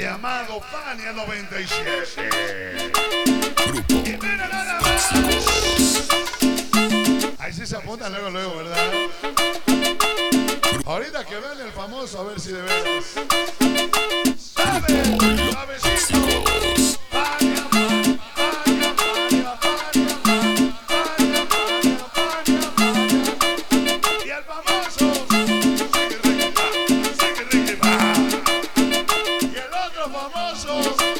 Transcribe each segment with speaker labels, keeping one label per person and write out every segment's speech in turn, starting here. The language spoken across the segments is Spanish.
Speaker 1: llamado Fania 97.
Speaker 2: Grupo.
Speaker 1: Ahí sí se apunta luego, luego, ¿verdad? Ahorita que vean el famoso, a ver si de veras. hermosos.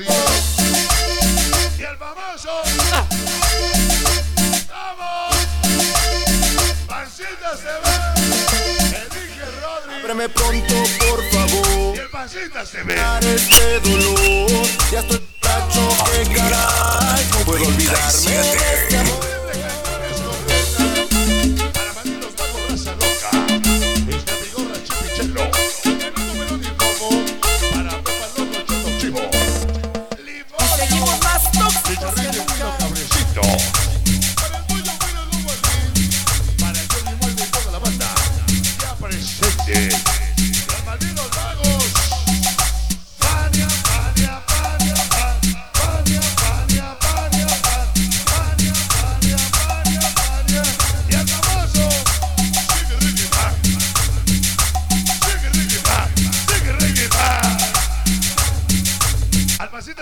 Speaker 1: Y el famoso. ¡Vamos! Pancita se ve. Elige Rodri.
Speaker 3: Ábreme pronto, por favor.
Speaker 1: Y el pancita se ve.
Speaker 3: Para este dolor.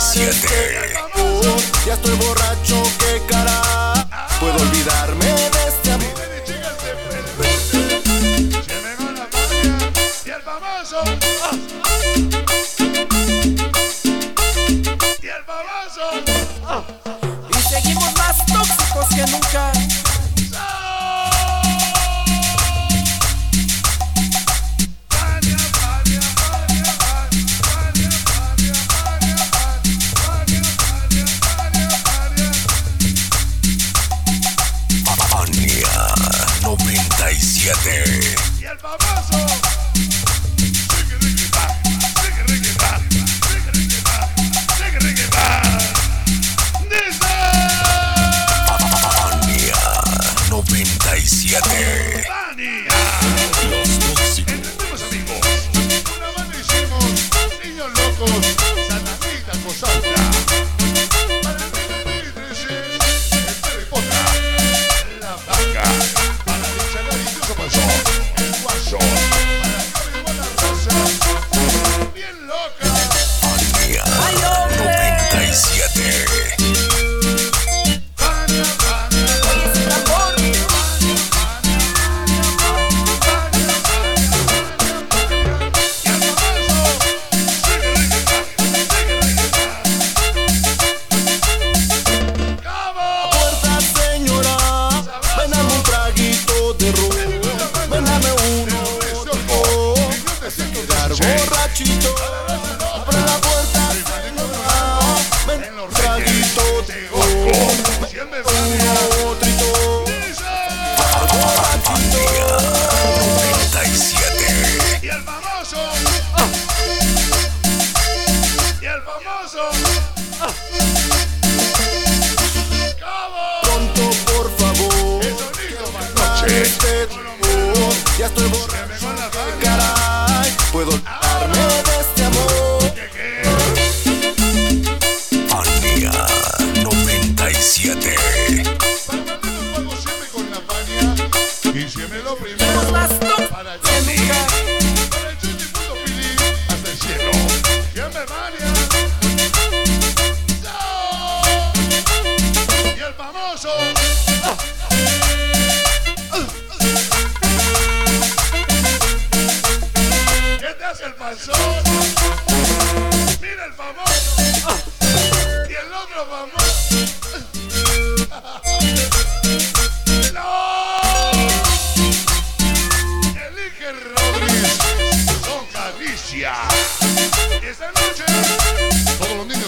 Speaker 3: Ya estoy borracho, qué cara. Puedo olvidarme de este amor.
Speaker 1: Se me la magia y el famoso. Y el famoso.
Speaker 4: Y seguimos más tóxicos que nunca.
Speaker 5: Ya
Speaker 3: estoy borracho.
Speaker 5: Mira el famoso. Y el otro famoso. No.
Speaker 6: El Iker Rodríguez.
Speaker 5: Son Galicia. Y
Speaker 6: esta noche, todos los niños.